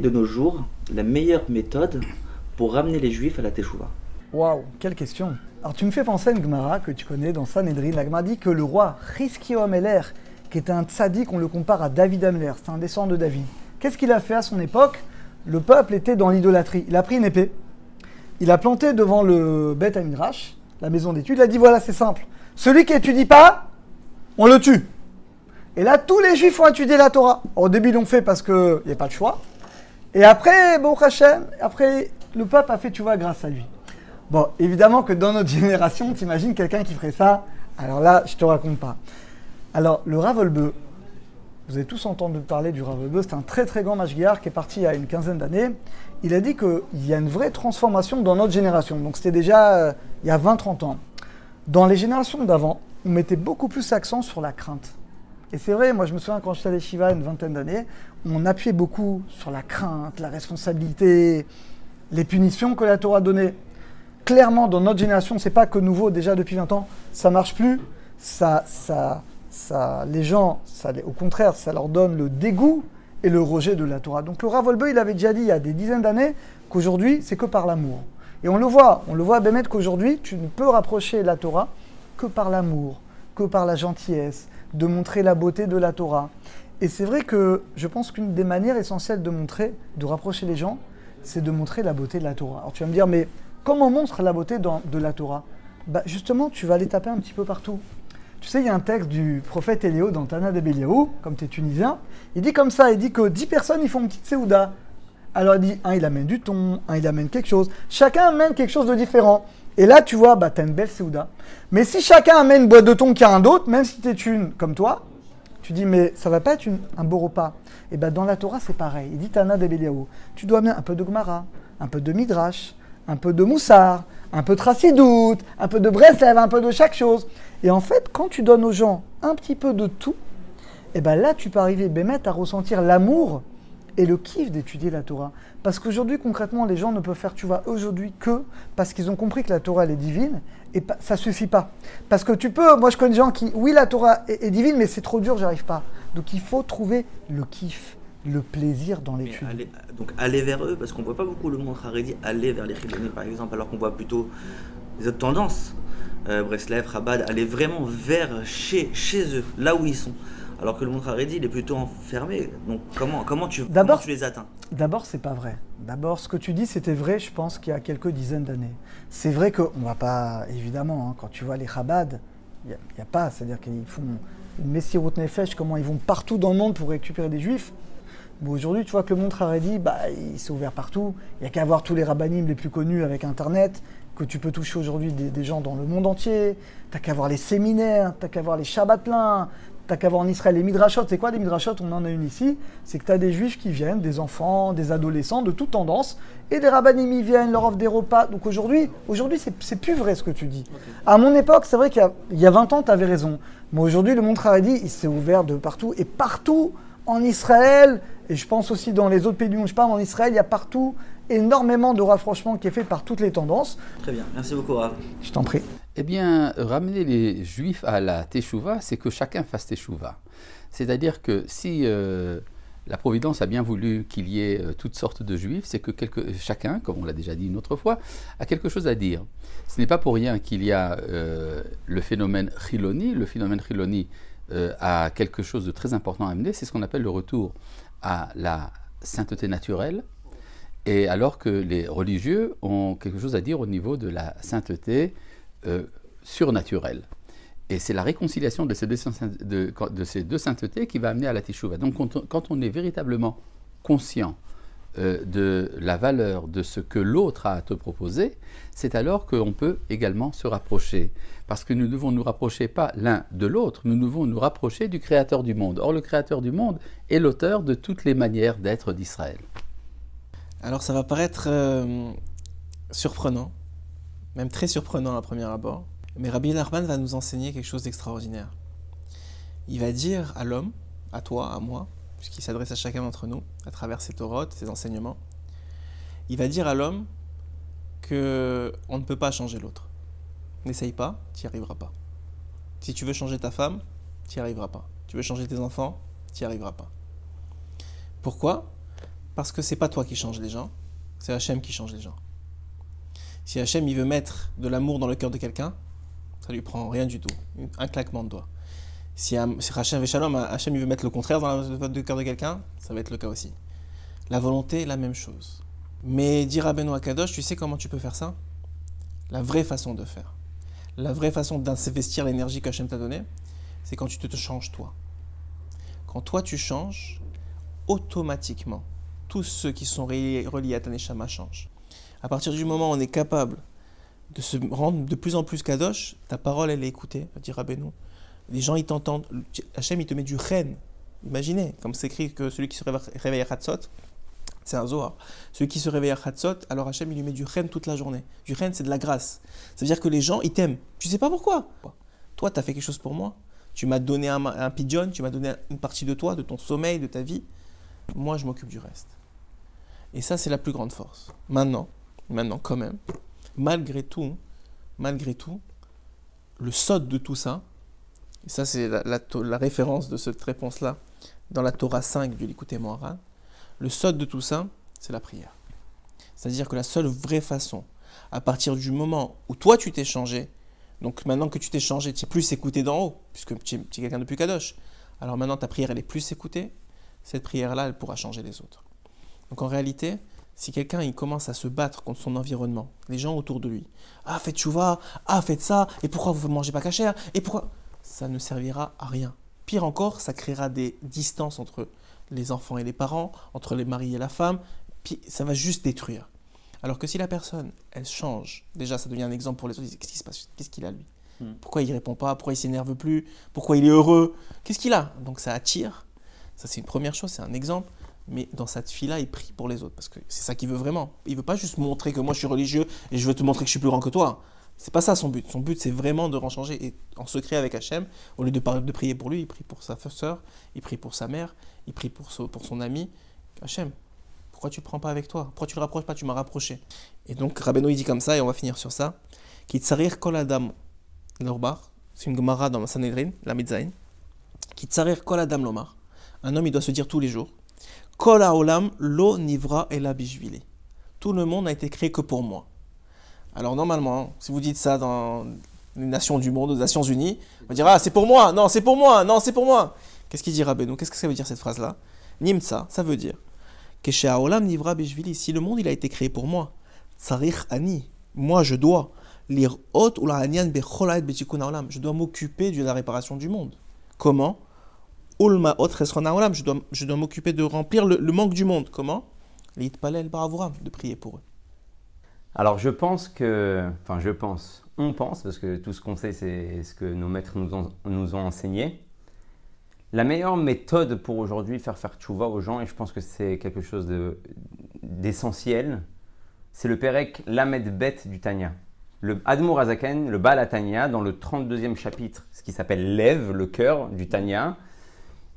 de nos jours la meilleure méthode pour ramener les juifs à la Teshuvah Waouh, quelle question. Alors tu me fais penser à une Gemara que tu connais dans Sanhedrin. La Gemara dit que le roi Rizkio Ameler, qui était un tzaddik, on le compare à David Ameler, c'est un descendant de David. Qu'est-ce qu'il a fait à son époque? Le peuple était dans l'idolâtrie. Il a pris une épée, il a planté devant le Beth Amidrash, la maison d'études, il a dit voilà, c'est simple. Celui qui étudie pas, on le tue. Et là, tous les juifs ont étudié la Torah. Au début, ils l'ont fait parce qu'il n'y a pas de choix. Et après, bon Hachem, après, le peuple a fait, tu vois, grâce à lui. Bon, évidemment que dans notre génération, t'imagines quelqu'un qui ferait ça? Alors là, je te raconte pas. Alors, le Ravolbeu, vous avez tous entendu parler du Ravolbeu, c'est un très très grand Mashgiar qui est parti il y a une quinzaine d'années. Il a dit qu'il y a une vraie transformation dans notre génération. Donc c'était déjà euh, il y a 20-30 ans. Dans les générations d'avant, on mettait beaucoup plus l'accent sur la crainte. Et c'est vrai, moi je me souviens quand j'étais à Shiva une vingtaine d'années, on appuyait beaucoup sur la crainte, la responsabilité, les punitions que la Torah donnait. Clairement, dans notre génération, c'est pas que nouveau, déjà depuis 20 ans, ça marche plus. Ça, ça, ça, les gens, au contraire, ça leur donne le dégoût et le rejet de la Torah. Donc le Rav il avait déjà dit il y a des dizaines d'années qu'aujourd'hui, c'est que par l'amour. Et on le voit, on le voit à Bémet qu'aujourd'hui, tu ne peux rapprocher la Torah que par l'amour, que par la gentillesse, de montrer la beauté de la Torah. Et c'est vrai que je pense qu'une des manières essentielles de montrer, de rapprocher les gens, c'est de montrer la beauté de la Torah. Alors tu vas me dire, mais comment on montre la beauté de la Torah? Bah, Justement, tu vas aller taper un petit peu partout. Tu sais, il y a un texte du prophète Éléo dans Tana de comme tu es tunisien. Il dit comme ça, il dit que 10 personnes, ils font une petite séouda. Alors il dit, un, il amène du thon, un, il amène quelque chose. Chacun amène quelque chose de différent. Et là, tu vois, bah, tu as une belle séouda. Mais si chacun amène une boîte de thon a un d'autre, même si tu es une comme toi, tu dis, mais ça va pas être un beau repas. Et bien dans la Torah, c'est pareil. Il dit Tana de Beliaou, tu dois amener un peu de Gmara, un peu de Midrash, un peu de Moussar, un peu de Tracidout, un peu de Breslev, un peu de chaque chose. Et en fait, quand tu donnes aux gens un petit peu de tout, et eh ben là, tu peux arriver, Bémet, à ressentir l'amour et le kiff d'étudier la Torah. Parce qu'aujourd'hui, concrètement, les gens ne peuvent faire, tu vois, aujourd'hui que parce qu'ils ont compris que la Torah, elle est divine, et ça suffit pas. Parce que tu peux, moi je connais des gens qui, oui, la Torah est, divine, mais c'est trop dur, j'arrive pas. Donc il faut trouver le kiff, le plaisir dans l'étude. Donc aller vers eux, parce qu'on voit pas beaucoup le monde Haredi aller vers les Chilonés, par exemple, alors qu'on voit plutôt les autres tendances. Euh, Breslev, Rabat, aller vraiment vers chez, chez eux, là où ils sont. Alors que le monde Haredi, il est plutôt enfermé. Donc comment, comment, tu, comment tu les atteins? D'abord, c'est pas vrai. D'abord, ce que tu dis, c'était vrai, je pense, qu'il y a quelques dizaines d'années. C'est vrai qu'on va pas, évidemment, hein, quand tu vois les Chabad, il n'y a, pas, c'est-à-dire qu'ils font une Messirut Nefesh, comment ils vont partout dans le monde pour récupérer des Juifs. Bon, aujourd'hui, tu vois que le monde Haredi, bah, il s'est ouvert partout. Il n'y a qu'à voir tous les rabbinim les plus connus avec Internet que tu peux toucher aujourd'hui des, gens dans le monde entier. T'as qu'à voir les séminaires, t'as qu'à voir les Shabbatlins, t'as qu'à voir en Israël les Midrashot. C'est quoi des Midrashot? On en a une ici. C'est que tu as des juifs qui viennent, des enfants, des adolescents de toute tendance, et des rabbinim y viennent, leur offrent des repas. Donc aujourd'hui, aujourd'hui c'est plus vrai ce que tu dis. À mon époque, c'est vrai qu'il y, a 20 ans, tu avais raison. Mais aujourd'hui, le monde Haredi, il s'est ouvert de partout. Et partout en Israël, et je pense aussi dans les autres pays du monde, je parle en Israël, il y a partout énormément de rapprochement qui est fait par toutes les tendances. Très bien, merci beaucoup Rav. Je t'en prie. Eh bien, ramener les juifs à la teshuva, c'est que chacun fasse teshuva. C'est-à-dire que si euh, la Providence a bien voulu qu'il y ait euh, toutes sortes de juifs, c'est que chacun, comme on l'a déjà dit une autre fois, a quelque chose à dire. Ce n'est pas pour rien qu'il y a euh, le phénomène Chiloni. Le phénomène Chiloni a quelque chose de très important à amener, c'est ce qu'on appelle le retour à la sainteté naturelle, et alors que les religieux ont quelque chose à dire au niveau de la sainteté euh, surnaturelle. Et c'est la réconciliation de ces, deux, saintetés qui va amener à la teshuva. Donc quand on, est véritablement conscient euh, de la valeur de ce que l'autre a à te proposer, c'est alors qu'on peut également se rapprocher. Parce que nous devons nous rapprocher pas l'un de l'autre, nous devons nous rapprocher du Créateur du monde. Or le Créateur du monde est l'auteur de toutes les manières d'être d'Israël. Alors ça va paraître euh, surprenant, même très surprenant à premier abord, mais Rabbi Nachman va nous enseigner quelque chose d'extraordinaire. Il va dire à l'homme, à toi, à moi, puisqu'il s'adresse à chacun d'entre nous à travers ses torotes, ses enseignements, il va dire à l'homme que on ne peut pas changer l'autre. N'essaye pas, tu n'y arriveras pas. Si tu veux changer ta femme, tu n'y arriveras pas. Tu veux changer tes enfants, tu n'y arriveras pas. Pourquoi? Parce que c'est pas toi qui change les gens, c'est Hachem qui change les gens. Si Hachem il veut mettre de l'amour dans le cœur de quelqu'un, ça lui prend rien du tout, un claquement de doigts. Si Hachem Shalom, Hachem il veut mettre le contraire dans le cœur de quelqu'un, ça va être le cas aussi. La volonté, la même chose. Mais dire à Benoît Kadosh, tu sais comment tu peux faire ça? La vraie façon de faire. La vraie façon d'investir l'énergie qu'Hachem t'a donnée, c'est quand tu te, changes toi. Quand toi tu changes, automatiquement, tous ceux qui sont reliés à ta Neshama changent. À partir du moment où on est capable de se rendre de plus en plus kadosh, ta parole elle est écoutée, dire à Benoît. Les gens ils t'entendent. Hachem il te met du ren. Imaginez, comme c'est écrit que celui qui se réveille à Hatzot, c'est un Zohar. Celui qui se réveille à Hatzot, alors Hachem il lui met du ren toute la journée. Du ren c'est de la grâce. Ça veut dire que les gens ils t'aiment. Tu sais pas pourquoi? Toi tu as fait quelque chose pour moi. Tu m'as donné un, un pigeon, tu m'as donné une partie de toi, de ton sommeil, de ta vie. Moi, je m'occupe du reste. Et ça, c'est la plus grande force. Maintenant, maintenant, quand même, malgré tout, malgré tout, le sot de tout ça, et ça, c'est la, référence de cette réponse-là dans la Torah 5 du Likuté Moharan, le sot de tout ça, c'est la prière. C'est-à-dire que la seule vraie façon, à partir du moment où toi tu t'es changé, donc maintenant que tu t'es changé, tu es plus écouté d'en haut, puisque tu es, quelqu'un de plus kadosh. Alors maintenant ta prière elle est plus écoutée, cette prière-là elle pourra changer les autres. Donc en réalité, si quelqu'un il commence à se battre contre son environnement, les gens autour de lui, ah faites chouva, ah faites ça, et pourquoi vous ne mangez pas cachère, et pourquoi? Ça ne servira à rien. Pire encore, ça créera des distances entre les enfants et les parents, entre les maris et la femme, puis ça va juste détruire. Alors que si la personne, elle change, déjà ça devient un exemple pour les autres, qu'est-ce qui se passe? Qu'est-ce qu'il a lui? Hmm. Pourquoi il répond pas? Pourquoi il s'énerve plus? Pourquoi il est heureux? Qu'est-ce qu'il a? Donc ça attire. Ça c'est une première chose, c'est un exemple. Mais dans cette fille-là, il prie pour les autres parce que c'est ça qu'il veut vraiment. Il veut pas juste montrer que moi je suis religieux et je veux te montrer que je suis plus grand que toi. C'est pas ça son but. Son but c'est vraiment de changer et en secret avec Hachem. Au lieu de, prier pour lui, il prie pour sa soeur, il prie pour sa mère, il prie pour, pour son ami. Hachem, pourquoi tu ne prends pas avec toi? Pourquoi tu le rapproches pas? Tu m'as rapproché. Et donc Rabbeinu il dit comme ça, et on va finir sur ça. Kitsarir kol adam lorbar. C'est une Gemara dans Sanhedrin, la Mitzain. Kitsarir kol adam lomar. Un homme, il doit se dire tous les jours Kol haolam lo nivra bishvili. Tout le monde n'a été créé que pour moi. Alors normalement, si vous dites ça dans les nations du monde, aux Nations Unies, on va dire Ah, c'est pour moi, non, c'est pour moi, non, c'est pour moi. Qu'est-ce qu'il dit Rabbeinu? Qu'est-ce que ça veut dire cette phrase-là? Nimtsa, ça veut dire Nivra si le monde il a été créé pour moi, Tsarich Ani, moi je dois, lire ou la je dois m'occuper de la réparation du monde. Comment? Je dois, je dois m'occuper de remplir le, manque du monde. Comment? De prier pour eux. Alors je pense que, enfin je pense, on pense, parce que tout ce qu'on sait c'est ce que nos maîtres nous ont, nous ont enseigné, la meilleure méthode pour aujourd'hui faire faire tchouva aux gens, et je pense que c'est quelque chose d'essentiel, c'est le Perek Lamed Bet du Tanya. Le Admour Azaken, le Baal Tanya, dans le 32e chapitre, ce qui s'appelle Lève, le cœur du Tanya,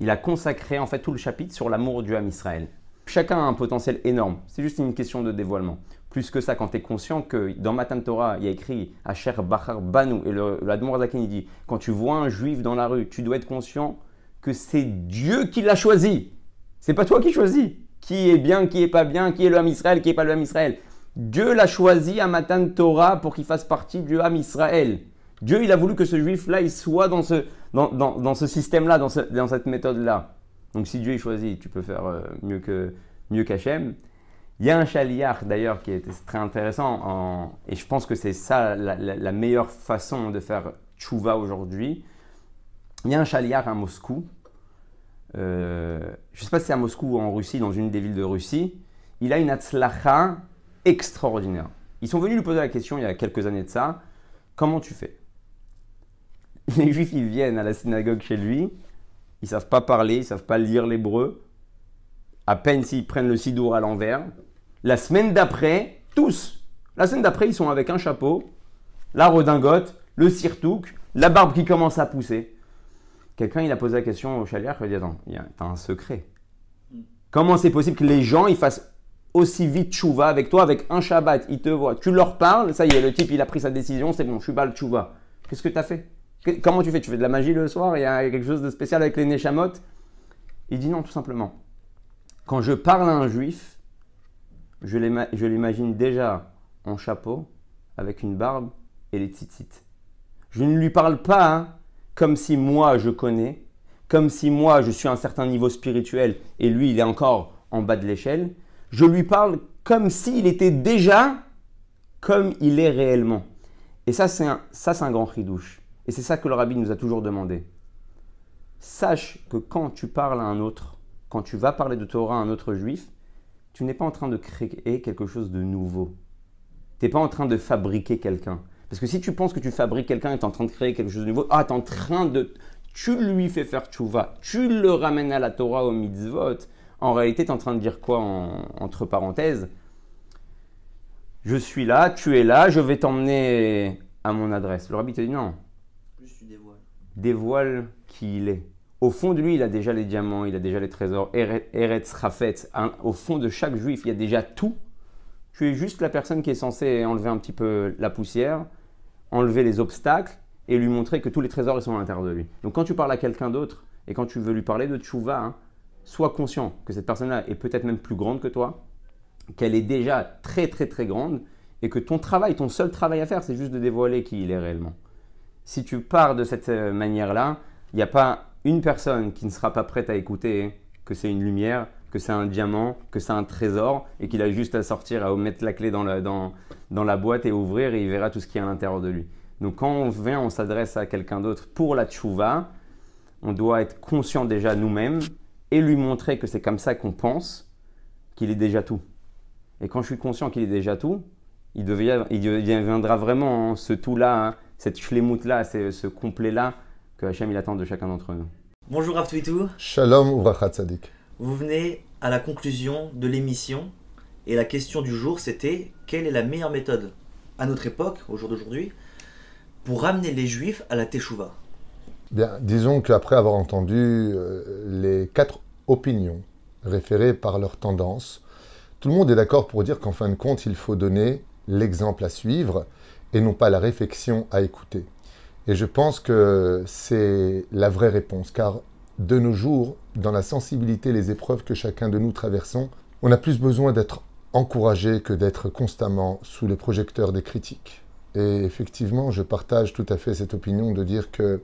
il a consacré en fait tout le chapitre sur l'amour du Ham Israël. Chacun a un potentiel énorme, c'est juste une question de dévoilement. Plus que ça, quand tu es conscient que dans Matan Torah, il y a écrit Asher Bachar Banu, et Azaken il dit quand tu vois un juif dans la rue, tu dois être conscient que c'est Dieu qui l'a choisi. C'est pas toi qui choisis. Qui est bien, qui est pas bien, qui est le Ham Israël, qui est pas le Ham Israël. Dieu l'a choisi à Matan Torah pour qu'il fasse partie du Ham Israël. Dieu, il a voulu que ce juif-là, il soit dans ce, dans, dans, ce système-là, dans, cette méthode-là. Donc si Dieu il choisit, tu peux faire euh, mieux que mieux qu'Hachem. Il y a un chaliar d'ailleurs qui est très intéressant et je pense que c'est ça la, la, meilleure façon de faire tchouva aujourd'hui. Il y a un chaliar à Moscou. Euh, je ne sais pas si c'est à Moscou ou en Russie, dans une des villes de Russie. Il a une atzlacha extraordinaire. Ils sont venus lui poser la question il y a quelques années de ça. Comment tu fais? Les juifs, ils viennent à la synagogue chez lui. Ils savent pas parler, ils savent pas lire l'hébreu. À peine s'ils prennent le sidour à l'envers. La semaine d'après, tous. La semaine d'après, ils sont avec un chapeau, la redingote, le sirtouk, la barbe qui commence à pousser. Quelqu'un, il a posé la question au chalier, il a dit Attends, t'as un secret. Comment c'est possible que les gens ils fassent aussi vite chouva avec toi, avec un Shabbat Ils te voient, tu leur parles, ça y est, le type il a pris sa décision, c'est bon, je suis pas le chouva. Qu'est-ce que tu as fait? Comment tu fais? Tu fais de la magie le soir Il y a quelque chose de spécial avec les Neshamot Il dit non, tout simplement. Quand je parle à un juif, je l'imagine déjà en chapeau, avec une barbe et les tzitzit. Je ne lui parle pas hein, comme si moi je connais, comme si moi je suis à un certain niveau spirituel et lui il est encore en bas de l'échelle. Je lui parle comme s'il était déjà comme il est réellement. Et ça, c'est un, ça, c'est un grand ridouche. Et c'est ça que le rabbi nous a toujours demandé. Sache que quand tu parles à un autre, quand tu vas parler de Torah à un autre juif, tu n'es pas en train de créer quelque chose de nouveau. Tu n'es pas en train de fabriquer quelqu'un. Parce que si tu penses que tu fabriques quelqu'un et tu es en train de créer quelque chose de nouveau, ah, tu en train de. Tu lui fais faire tchouva, tu le ramènes à la Torah, au mitzvot. En réalité, tu es en train de dire quoi entre parenthèses? Je suis là, tu es là, je vais t'emmener à mon adresse. Le rabbi te dit non. Dévoile qui il est. Au fond de lui, il a déjà les diamants, il a déjà les trésors. Eretz Rafet. Au fond de chaque juif, il y a déjà tout. Tu es juste la personne qui est censée enlever un petit peu la poussière, enlever les obstacles et lui montrer que tous les trésors ils sont à l'intérieur de lui. Donc quand tu parles à quelqu'un d'autre et quand tu veux lui parler de tchouva, hein, sois conscient que cette personne-là est peut-être même plus grande que toi, qu'elle est déjà très très très grande et que ton travail, ton seul travail à faire, c'est juste de dévoiler qui il est réellement. Si tu pars de cette euh, manière-là, il n'y a pas une personne qui ne sera pas prête à écouter que c'est une lumière, que c'est un diamant, que c'est un trésor, et qu'il a juste à sortir, à mettre la clé dans la, boîte et ouvrir, et il verra tout ce qui est à l'intérieur de lui. Donc quand on vient, on s'adresse à quelqu'un d'autre pour la tchouva, on doit être conscient déjà nous-mêmes et lui montrer que c'est comme ça qu'on pense qu'il est déjà tout. Et quand je suis conscient qu'il est déjà tout, il, deviendra vraiment ce tout-là, hein, cette schlemout-là, ce complet-là que Hachem il attend de chacun d'entre nous. Bonjour Rav Shalom Uvrachat Sadik. Vous venez à la conclusion de l'émission et la question du jour c'était quelle est la meilleure méthode à notre époque, au jour d'aujourd'hui, pour ramener les juifs à la Teshuvah Bien, disons qu'après avoir entendu euh, les quatre opinions référées par leur tendance, tout le monde est d'accord pour dire qu'en fin de compte, il faut donner l'exemple à suivre et non pas la réflexion à écouter. Et je pense que c'est la vraie réponse, car de nos jours, dans la sensibilité, les épreuves que chacun de nous traversons, on a plus besoin d'être encouragé que d'être constamment sous les projecteurs des critiques. Et effectivement, je partage tout à fait cette opinion de dire que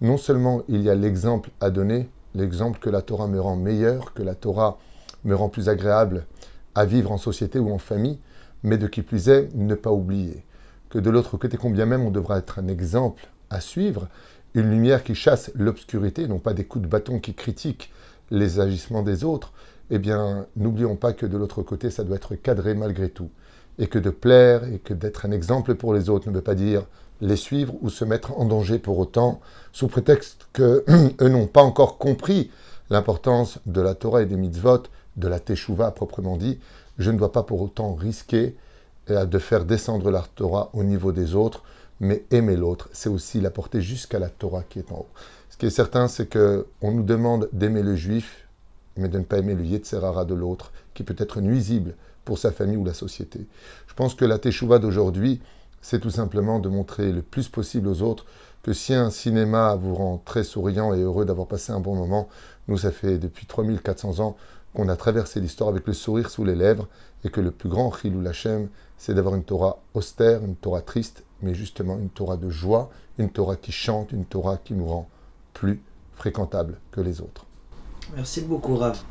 non seulement il y a l'exemple à donner, l'exemple que la Torah me rend meilleur, que la Torah me rend plus agréable à vivre en société ou en famille, mais de qui plus est, ne pas oublier que de l'autre côté, combien même on devra être un exemple à suivre, une lumière qui chasse l'obscurité, non pas des coups de bâton qui critiquent les agissements des autres, eh bien, n'oublions pas que de l'autre côté, ça doit être cadré malgré tout. Et que de plaire et que d'être un exemple pour les autres ne veut pas dire les suivre ou se mettre en danger pour autant, sous prétexte qu'eux n'ont pas encore compris l'importance de la Torah et des mitzvot, de la Teshuvah proprement dit. Je ne dois pas pour autant risquer de faire descendre la Torah au niveau des autres mais aimer l'autre, c'est aussi la porter jusqu'à la Torah qui est en haut. Ce qui est certain, c'est que on nous demande d'aimer le juif, mais de ne pas aimer le Yetzerara de l'autre, qui peut être nuisible pour sa famille ou la société. Je pense que la Teshuvah d'aujourd'hui, c'est tout simplement de montrer le plus possible aux autres que si un cinéma vous rend très souriant et heureux d'avoir passé un bon moment, nous, ça fait depuis 3400 ans qu'on a traversé l'histoire avec le sourire sous les lèvres et que le plus grand Chilou Lachem, c'est d'avoir une Torah austère, une Torah triste, mais justement une Torah de joie, une Torah qui chante, une Torah qui nous rend plus fréquentable que les autres. Merci beaucoup, Rav.